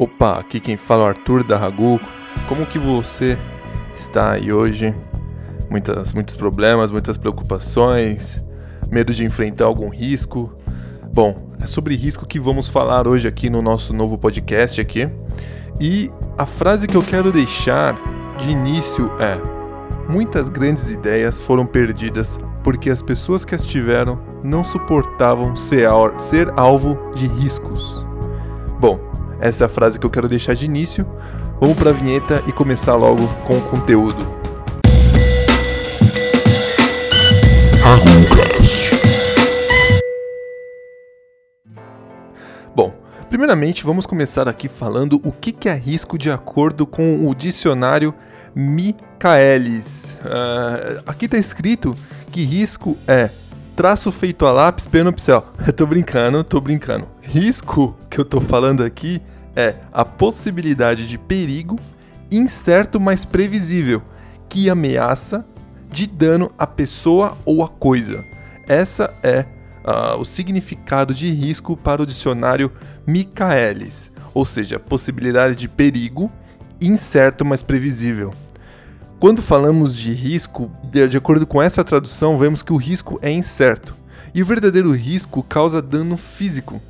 Opa, aqui quem fala é o Arthur da Ragu. Como que você está aí hoje? Muitas, muitos problemas, muitas preocupações, medo de enfrentar algum risco. Bom, é sobre risco que vamos falar hoje aqui no nosso novo podcast aqui. E a frase que eu quero deixar de início é: Muitas grandes ideias foram perdidas porque as pessoas que as tiveram não suportavam ser, ser alvo de riscos. Bom, essa é a frase que eu quero deixar de início. Vamos para a vinheta e começar logo com o conteúdo. Bom, primeiramente vamos começar aqui falando o que é risco de acordo com o dicionário Michaelis. Uh, aqui está escrito que risco é traço feito a lápis penopcial. Eu tô brincando, tô brincando. Risco que eu tô falando aqui é a possibilidade de perigo incerto, mas previsível, que ameaça de dano à pessoa ou à coisa. Essa é uh, o significado de risco para o dicionário Michaelis, ou seja, possibilidade de perigo incerto, mas previsível. Quando falamos de risco, de acordo com essa tradução, vemos que o risco é incerto. E o verdadeiro risco causa dano físico.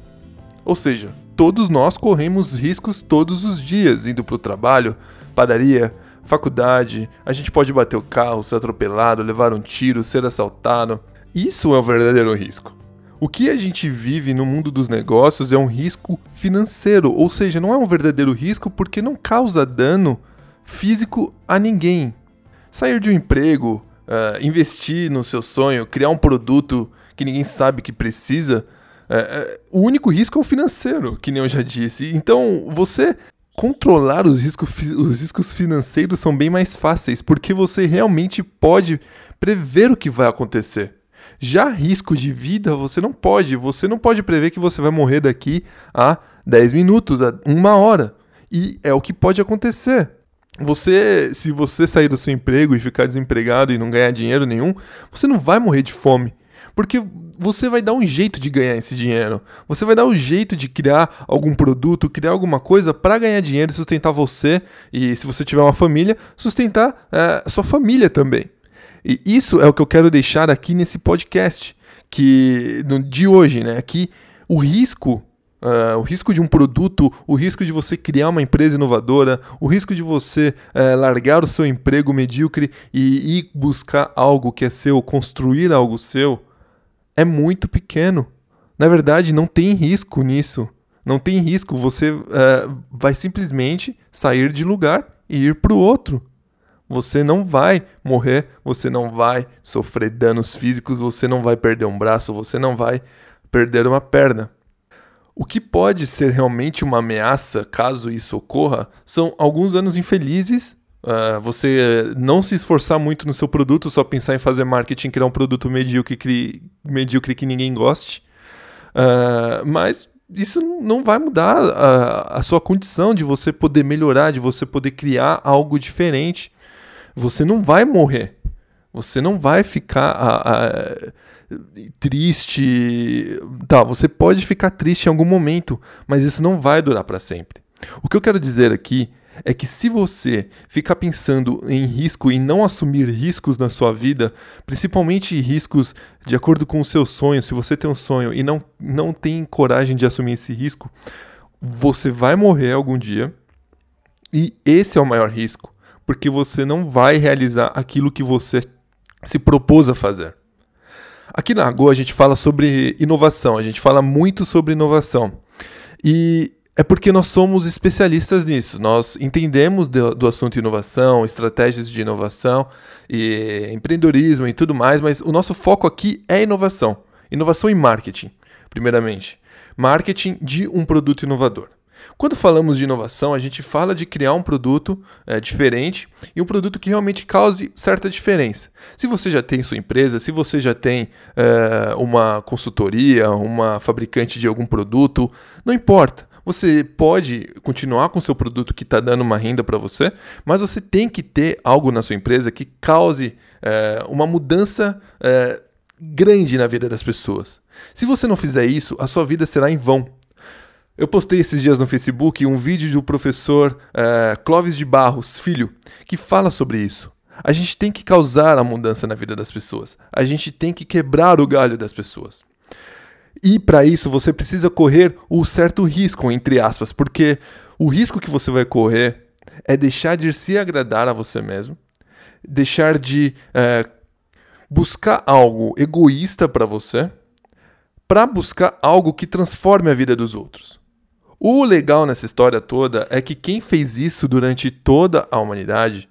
Ou seja, todos nós corremos riscos todos os dias, indo para o trabalho, padaria, faculdade, a gente pode bater o carro, ser atropelado, levar um tiro, ser assaltado. Isso é o verdadeiro risco. O que a gente vive no mundo dos negócios é um risco financeiro, ou seja, não é um verdadeiro risco porque não causa dano físico a ninguém. Sair de um emprego, uh, investir no seu sonho, criar um produto que ninguém sabe que precisa, uh, uh, o único risco é o financeiro, que nem eu já disse. Então, você controlar os riscos, os riscos financeiros são bem mais fáceis, porque você realmente pode prever o que vai acontecer. Já risco de vida, você não pode. Você não pode prever que você vai morrer daqui a 10 minutos, a uma hora. E é o que pode acontecer. Você, se você sair do seu emprego e ficar desempregado e não ganhar dinheiro nenhum, você não vai morrer de fome. Porque você vai dar um jeito de ganhar esse dinheiro. Você vai dar um jeito de criar algum produto, criar alguma coisa para ganhar dinheiro e sustentar você. E se você tiver uma família, sustentar é, sua família também. E isso é o que eu quero deixar aqui nesse podcast. Que no de hoje, né? Que o risco Uh, o risco de um produto, o risco de você criar uma empresa inovadora, o risco de você uh, largar o seu emprego medíocre e ir buscar algo que é seu, construir algo seu, é muito pequeno. Na verdade, não tem risco nisso. Não tem risco. Você uh, vai simplesmente sair de lugar e ir para o outro. Você não vai morrer, você não vai sofrer danos físicos, você não vai perder um braço, você não vai perder uma perna. O que pode ser realmente uma ameaça, caso isso ocorra, são alguns anos infelizes. Uh, você não se esforçar muito no seu produto, só pensar em fazer marketing, criar um produto medíocre, que, medíocre que ninguém goste. Uh, mas isso não vai mudar a, a sua condição de você poder melhorar, de você poder criar algo diferente. Você não vai morrer. Você não vai ficar a, a, triste. Tá, você pode ficar triste em algum momento, mas isso não vai durar para sempre. O que eu quero dizer aqui é que se você ficar pensando em risco e não assumir riscos na sua vida, principalmente riscos de acordo com o seu sonho, se você tem um sonho e não, não tem coragem de assumir esse risco, você vai morrer algum dia. E esse é o maior risco, porque você não vai realizar aquilo que você se propôs a fazer. Aqui na Go a gente fala sobre inovação, a gente fala muito sobre inovação. E é porque nós somos especialistas nisso. Nós entendemos do, do, assunto inovação, estratégias de inovação e empreendedorismo e tudo mais, mas o nosso foco aqui é inovação. Inovação em marketing, primeiramente. Marketing de um produto inovador. Quando falamos de inovação, a gente fala de criar um produto é, diferente e um produto que realmente cause certa diferença. Se você já tem sua empresa, se você já tem é, uma consultoria, uma fabricante de algum produto, não importa. Você pode continuar com seu produto que está dando uma renda para você, mas você tem que ter algo na sua empresa que cause é, uma mudança grande na vida das pessoas. Se você não fizer isso, a sua vida será em vão. Eu postei esses dias no Facebook um vídeo do professor é, Clóvis de Barros, filho, que fala sobre isso. A gente tem que causar a mudança na vida das pessoas. A gente tem que quebrar o galho das pessoas. E para isso você precisa correr o certo risco, entre aspas, porque o risco que você vai correr é deixar de se agradar a você mesmo, deixar de é, buscar algo egoísta para você, para buscar algo que transforme a vida dos outros. O legal nessa história toda é que quem fez isso durante toda a humanidade,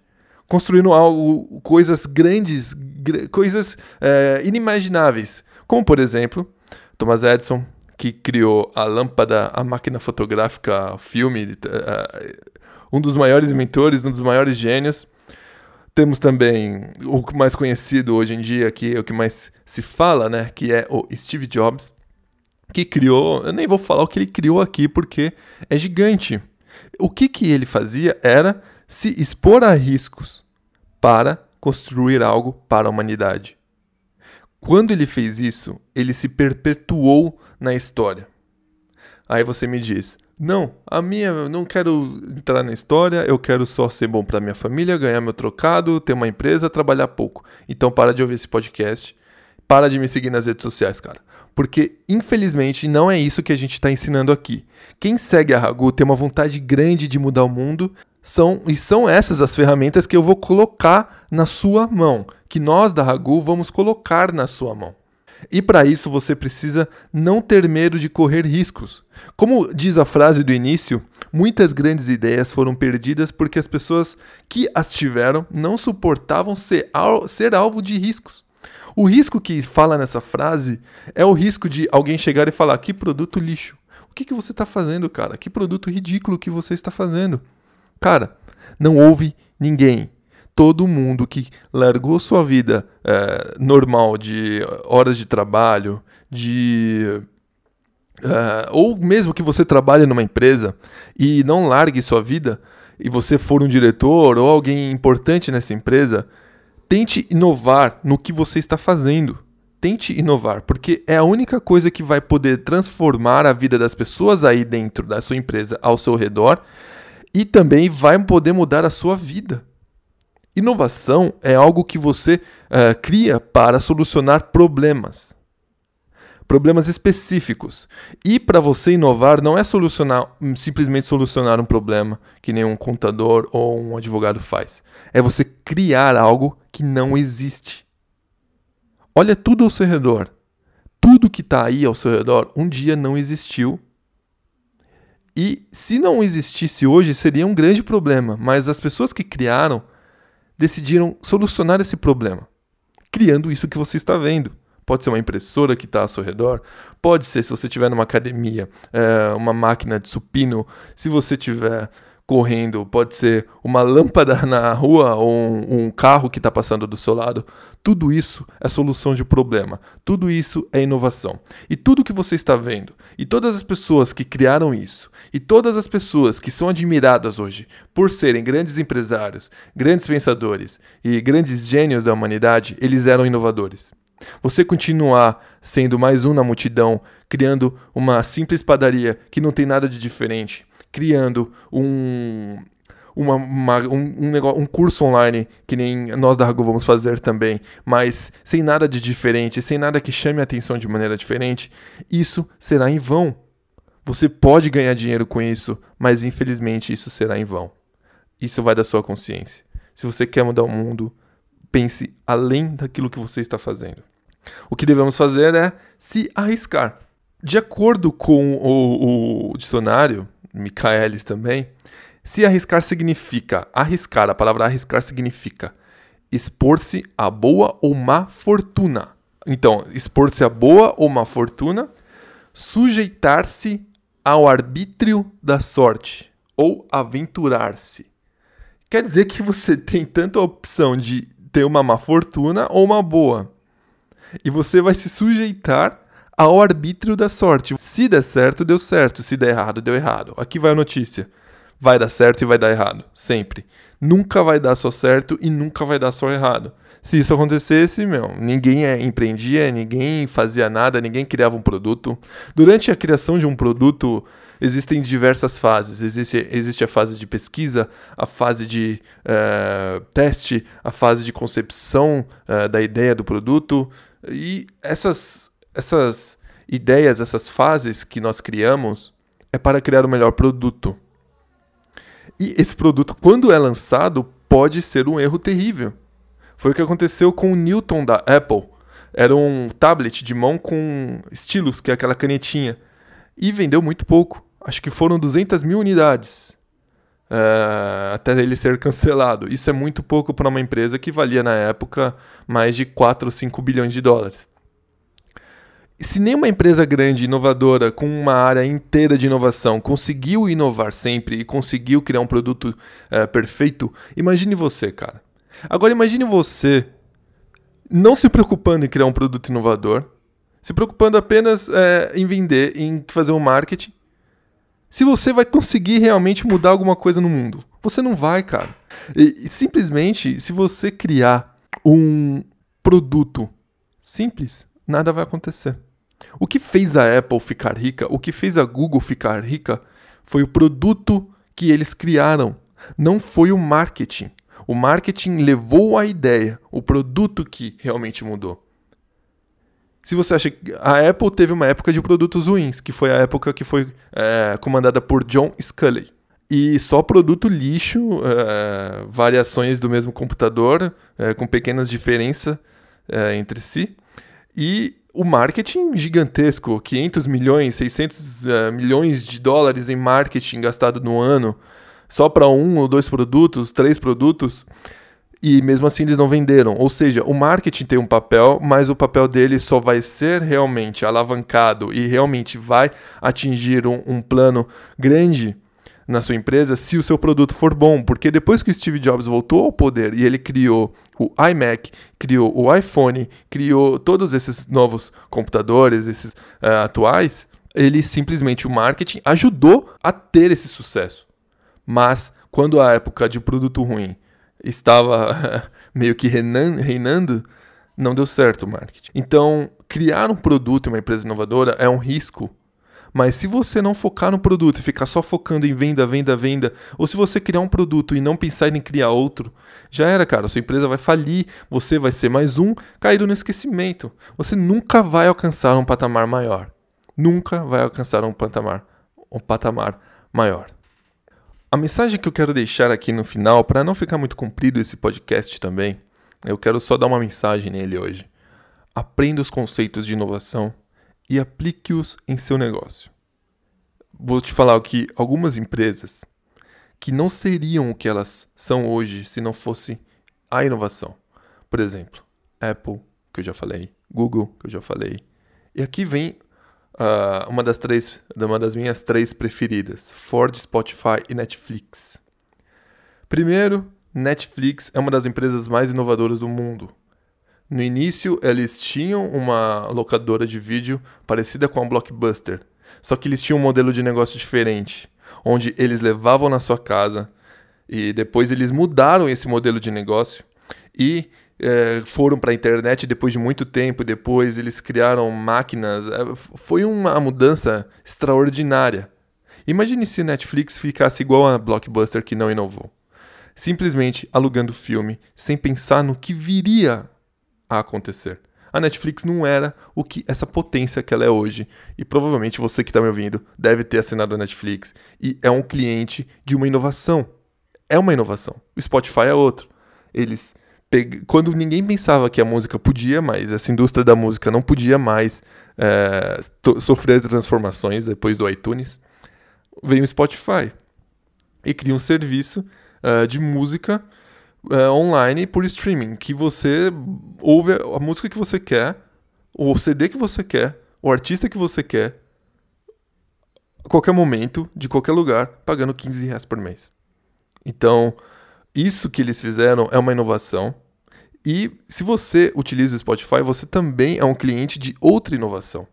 construindo algo, coisas grandes, gr coisas é, inimagináveis, como por exemplo Thomas Edison, que criou a lâmpada, a máquina fotográfica, filme, uh, um dos maiores inventores, um dos maiores gênios. Temos também o mais conhecido hoje em dia, que é o que mais se fala, né, que é o Steve Jobs, que criou, eu nem vou falar o que ele criou aqui porque é gigante. O que, que ele fazia era se expor a riscos para construir algo para a humanidade. Quando ele fez isso, ele se perpetuou na história. Aí você me diz: "Não, a minha, eu não quero entrar na história, eu quero só ser bom para minha família, ganhar meu trocado, ter uma empresa, trabalhar pouco". Então para de ouvir esse podcast, para de me seguir nas redes sociais, cara. Porque, infelizmente, não é isso que a gente está ensinando aqui. Quem segue a Ragu tem uma vontade grande de mudar o mundo, são e são essas as ferramentas que eu vou colocar na sua mão, que nós da Ragu vamos colocar na sua mão. E para isso você precisa não ter medo de correr riscos. Como diz a frase do início, muitas grandes ideias foram perdidas porque as pessoas que as tiveram não suportavam ser, al ser alvo de riscos. O risco que fala nessa frase é o risco de alguém chegar e falar: que produto lixo. O que, que você está fazendo, cara? Que produto ridículo que você está fazendo. Cara, não houve ninguém. Todo mundo que largou sua vida é, normal de horas de trabalho, de. É, ou mesmo que você trabalhe numa empresa e não largue sua vida, e você for um diretor ou alguém importante nessa empresa, Tente inovar no que você está fazendo. Tente inovar, porque é a única coisa que vai poder transformar a vida das pessoas aí dentro da sua empresa ao seu redor e também vai poder mudar a sua vida. Inovação é algo que você uh, cria para solucionar problemas problemas específicos. E para você inovar não é solucionar simplesmente solucionar um problema que nem um contador ou um advogado faz. É você criar algo que não existe. Olha tudo ao seu redor. Tudo que está aí ao seu redor um dia não existiu. E se não existisse hoje, seria um grande problema. Mas as pessoas que criaram decidiram solucionar esse problema, criando isso que você está vendo. Pode ser uma impressora que está ao seu redor. Pode ser, se você estiver numa academia, é, uma máquina de supino. Se você estiver correndo, pode ser uma lâmpada na rua ou um, um carro que está passando do seu lado. Tudo isso é solução de problema. Tudo isso é inovação. E tudo que você está vendo, e todas as pessoas que criaram isso, e todas as pessoas que são admiradas hoje por serem grandes empresários, grandes pensadores e grandes gênios da humanidade, eles eram inovadores. Você continuar sendo mais um na multidão, criando uma simples padaria que não tem nada de diferente, criando um, uma, uma, um, um, negócio, um curso online que nem nós da Ragu vamos fazer também, mas sem nada de diferente, sem nada que chame a atenção de maneira diferente, isso será em vão. Você pode ganhar dinheiro com isso, mas infelizmente isso será em vão. Isso vai da sua consciência. Se você quer mudar o mundo, pense além daquilo que você está fazendo. O que devemos fazer é se arriscar. De acordo com o, o dicionário, Michaelis também, se arriscar significa arriscar, a palavra arriscar significa expor-se a boa ou má fortuna. Então, expor-se a boa ou má fortuna, sujeitar-se ao arbítrio da sorte ou aventurar-se. Quer dizer que você tem tanta opção de ter uma má fortuna ou uma boa. E você vai se sujeitar ao arbítrio da sorte. Se der certo, deu certo. Se der errado, deu errado. Aqui vai a notícia. Vai dar certo e vai dar errado. Sempre. Nunca vai dar só certo e nunca vai dar só errado. Se isso acontecesse, meu, ninguém é, empreendia, ninguém fazia nada, ninguém criava um produto. Durante a criação de um produto, existem diversas fases. Existe, existe a fase de pesquisa, a fase de uh, teste, a fase de concepção uh, da ideia do produto. E essas, essas ideias, essas fases que nós criamos, é para criar o melhor produto. E esse produto, quando é lançado, pode ser um erro terrível. Foi o que aconteceu com o Newton da Apple. Era um tablet de mão com estilos, que é aquela canetinha. E vendeu muito pouco. Acho que foram 200 mil unidades. Uh, até ele ser cancelado. Isso é muito pouco para uma empresa que valia na época mais de 4 ou 5 bilhões de dólares. Se nenhuma empresa grande, inovadora, com uma área inteira de inovação, conseguiu inovar sempre e conseguiu criar um produto uh, perfeito, imagine você, cara. Agora imagine você não se preocupando em criar um produto inovador, se preocupando apenas é, em vender, em fazer um marketing. Se você vai conseguir realmente mudar alguma coisa no mundo, você não vai, cara. E, e simplesmente, se você criar um produto simples, nada vai acontecer. O que fez a Apple ficar rica, o que fez a Google ficar rica, foi o produto que eles criaram, não foi o marketing. O marketing levou a ideia, o produto que realmente mudou. Se você acha que a Apple teve uma época de produtos ruins, que foi a época que foi é, comandada por John Sculley. E só produto lixo, é, variações do mesmo computador, é, com pequenas diferenças é, entre si. E o marketing gigantesco, 500 milhões, 600 é, milhões de dólares em marketing gastado no ano só para um ou dois produtos, três produtos, e mesmo assim eles não venderam. Ou seja, o marketing tem um papel, mas o papel dele só vai ser realmente alavancado e realmente vai atingir um, um plano grande na sua empresa se o seu produto for bom, porque depois que o Steve Jobs voltou ao poder e ele criou o iMac, criou o iPhone, criou todos esses novos computadores, esses uh, atuais, ele simplesmente o marketing ajudou a ter esse sucesso. Mas quando a época de produto ruim estava meio que reinando, não deu certo o marketing. Então, criar um produto em uma empresa inovadora é um risco. Mas se você não focar no produto e ficar só focando em venda, venda, venda, ou se você criar um produto e não pensar em criar outro, já era, cara. Sua empresa vai falir, você vai ser mais um caído no esquecimento. Você nunca vai alcançar um patamar maior. Nunca vai alcançar um patamar, um patamar maior. A mensagem que eu quero deixar aqui no final, para não ficar muito comprido esse podcast também, eu quero só dar uma mensagem nele hoje. Aprenda os conceitos de inovação e aplique-os em seu negócio. Vou te falar que algumas empresas que não seriam o que elas são hoje se não fosse a inovação. Por exemplo, Apple, que eu já falei, Google, que eu já falei. E aqui vem uh, uma das três, uma das minhas três preferidas: Ford, Spotify e Netflix. Primeiro, Netflix é uma das empresas mais inovadoras do mundo. No início, eles tinham uma locadora de vídeo parecida com a Blockbuster, só que eles tinham um modelo de negócio diferente, onde eles levavam na sua casa e depois eles mudaram esse modelo de negócio e é, foram para a internet depois de muito tempo, depois eles criaram máquinas. É, foi uma mudança extraordinária. Imagine se Netflix ficasse igual a Blockbuster que não inovou. Simplesmente alugando filme sem pensar no que viria a acontecer. A Netflix não era o que essa potência que ela é hoje. E provavelmente você que está me ouvindo deve ter assinado a Netflix e é um cliente de uma inovação. É uma inovação. O Spotify é outro. Eles quando ninguém pensava que a música podia mais, essa indústria da música não podia mais é, sofrer transformações depois do iTunes, veio o Spotify e cria um serviço uh, de música uh, online por streaming, que você ouve a música que você quer, o CD que você quer, o artista que você quer, a qualquer momento, de qualquer lugar, pagando 15 reais por mês. Então, isso que eles fizeram é uma inovação. E se você utiliza o Spotify, você também é um cliente de outra inovação.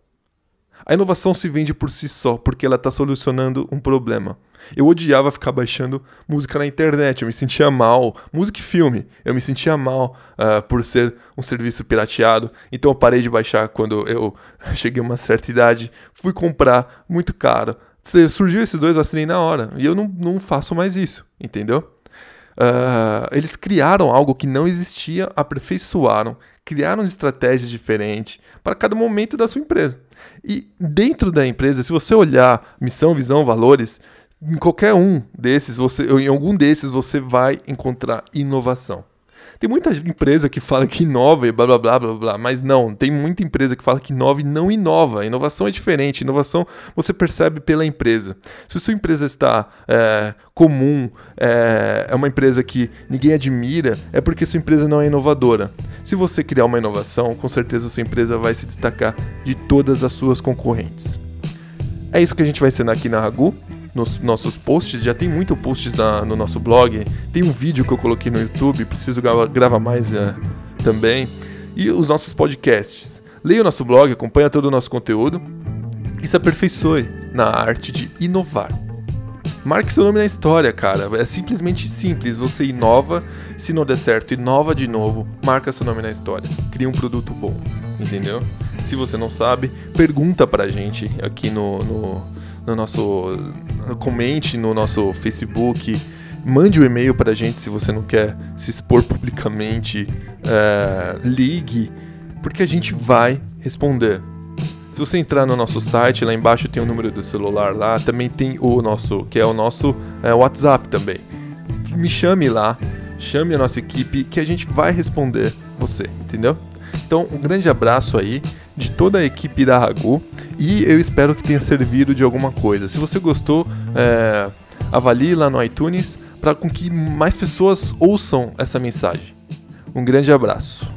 A inovação se vende por si só, porque ela está solucionando um problema. Eu odiava ficar baixando música na internet, eu me sentia mal. Música e filme, eu me sentia mal uh, por ser um serviço pirateado. Então eu parei de baixar quando eu cheguei a uma certa idade. Fui comprar muito caro, surgiu esses dois, eu assinei na hora. E eu não, não faço mais isso, entendeu? Uh, eles criaram algo que não existia, aperfeiçoaram, criaram estratégias diferentes para cada momento da sua empresa. E dentro da empresa, se você olhar missão, visão, valores, em qualquer um desses, você, em algum desses, você vai encontrar inovação. Tem muita empresa que fala que inova e blá blá blá blá blá, mas não, tem muita empresa que fala que inova e não inova. Inovação é diferente. Inovação você percebe pela empresa. Se sua empresa está é, comum, é, é uma empresa que ninguém admira, é porque sua empresa não é inovadora. Se você criar uma inovação, com certeza sua empresa vai se destacar de todas as suas concorrentes. É isso que a gente vai ensinar aqui na Ragu nos nossos posts, já tem muito posts na, no nosso blog, tem um vídeo que eu coloquei no YouTube, preciso gravar, gravar mais uh, também, e os nossos podcasts. Leia o nosso blog, acompanha todo o nosso conteúdo e se aperfeiçoe na arte de inovar. Marque seu nome na história, cara. É simplesmente simples. Você inova, se não der certo, inova de novo, marca seu nome na história. Cria um produto bom, entendeu? Se você não sabe, pergunta pra gente aqui no, no, no nosso comente no nosso Facebook, mande o um e-mail para a gente se você não quer se expor publicamente, é, ligue, porque a gente vai responder. Se você entrar no nosso site, lá embaixo tem o número do celular lá, também tem o nosso, que é o nosso é, WhatsApp também. Me chame lá, chame a nossa equipe que a gente vai responder você, entendeu? Então, um grande abraço aí de toda a equipe da Ragu e eu espero que tenha servido de alguma coisa. Se você gostou, é, avalie lá no iTunes para com que mais pessoas ouçam essa mensagem. Um grande abraço.